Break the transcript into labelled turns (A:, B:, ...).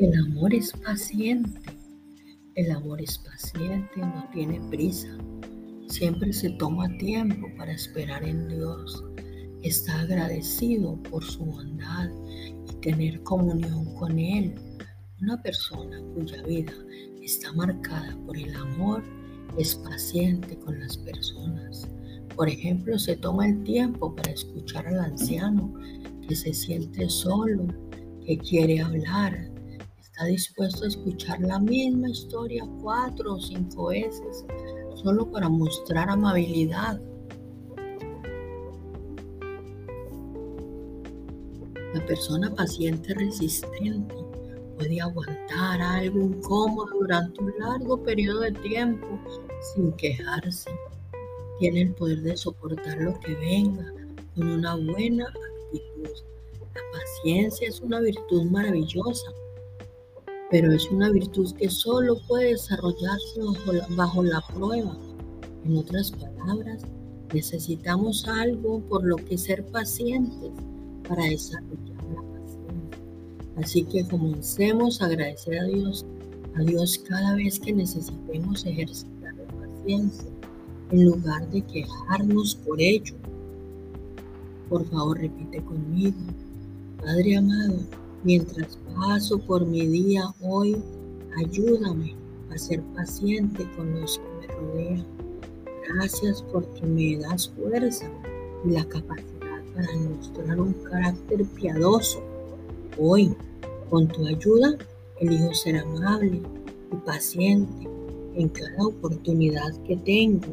A: El amor es paciente. El amor es paciente, no tiene prisa. Siempre se toma tiempo para esperar en Dios. Está agradecido por su bondad y tener comunión con Él. Una persona cuya vida está marcada por el amor es paciente con las personas. Por ejemplo, se toma el tiempo para escuchar al anciano que se siente solo, que quiere hablar, está dispuesto a escuchar la misma historia cuatro o cinco veces solo para mostrar amabilidad. La persona paciente resistente puede aguantar algo incómodo durante un largo periodo de tiempo sin quejarse. Tiene el poder de soportar lo que venga con una buena actitud. La paciencia es una virtud maravillosa, pero es una virtud que solo puede desarrollarse bajo la, prueba. En otras palabras, necesitamos algo por lo que ser pacientes para desarrollar la paciencia. Así que comencemos a agradecer a Dios, a Dios cada vez que necesitemos ejercitar la paciencia, en lugar de quejarnos por ello. Por favor, repite conmigo. Padre amado, mientras paso por mi día hoy, ayúdame a ser paciente con los que me rodean. Gracias porque me das fuerza y la capacidad para mostrar un carácter piadoso. Hoy, con tu ayuda, elijo ser amable y paciente en cada oportunidad que tengo